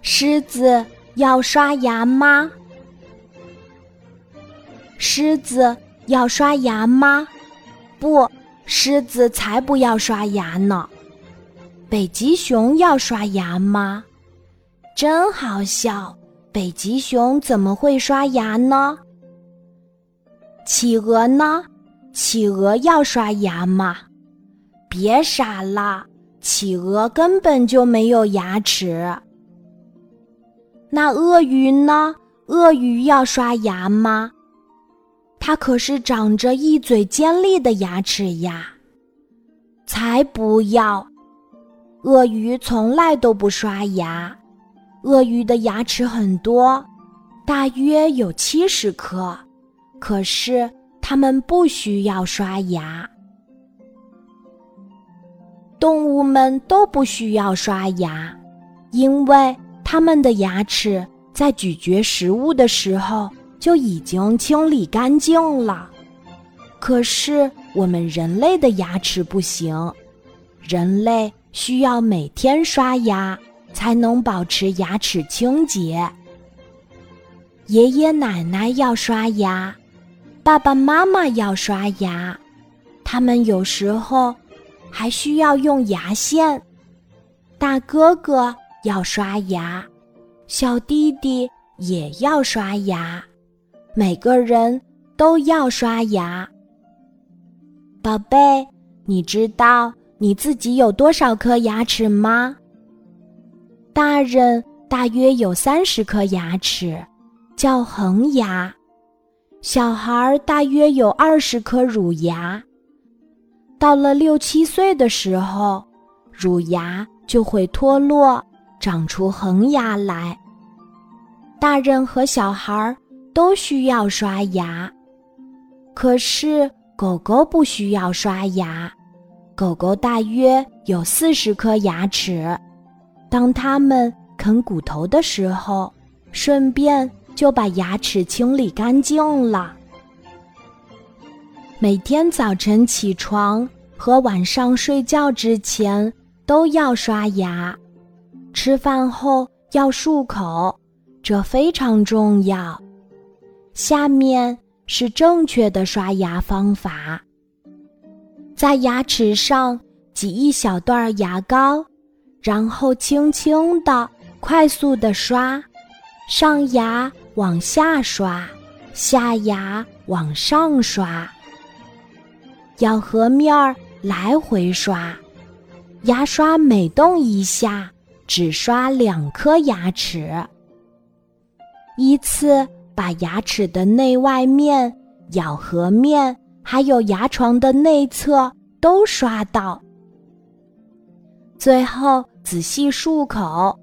狮子要刷牙吗？狮子要刷牙吗？不，狮子才不要刷牙呢。北极熊要刷牙吗？真好笑，北极熊怎么会刷牙呢？企鹅呢？企鹅要刷牙吗？别傻了，企鹅根本就没有牙齿。那鳄鱼呢？鳄鱼要刷牙吗？它可是长着一嘴尖利的牙齿呀！才不要！鳄鱼从来都不刷牙。鳄鱼的牙齿很多，大约有七十颗，可是它们不需要刷牙。动物们都不需要刷牙，因为。它们的牙齿在咀嚼食物的时候就已经清理干净了，可是我们人类的牙齿不行，人类需要每天刷牙才能保持牙齿清洁。爷爷奶奶要刷牙，爸爸妈妈要刷牙，他们有时候还需要用牙线。大哥哥。要刷牙，小弟弟也要刷牙，每个人都要刷牙。宝贝，你知道你自己有多少颗牙齿吗？大人大约有三十颗牙齿，叫恒牙；小孩大约有二十颗乳牙。到了六七岁的时候，乳牙就会脱落。长出恒牙来。大人和小孩都需要刷牙，可是狗狗不需要刷牙。狗狗大约有四十颗牙齿，当它们啃骨头的时候，顺便就把牙齿清理干净了。每天早晨起床和晚上睡觉之前都要刷牙。吃饭后要漱口，这非常重要。下面是正确的刷牙方法：在牙齿上挤一小段牙膏，然后轻轻的、快速的刷，上牙往下刷，下牙往上刷，咬合面儿来回刷，牙刷每动一下。只刷两颗牙齿，依次把牙齿的内外面、咬合面，还有牙床的内侧都刷到。最后仔细漱口，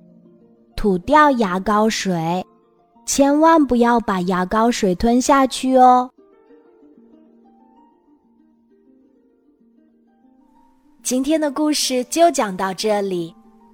吐掉牙膏水，千万不要把牙膏水吞下去哦。今天的故事就讲到这里。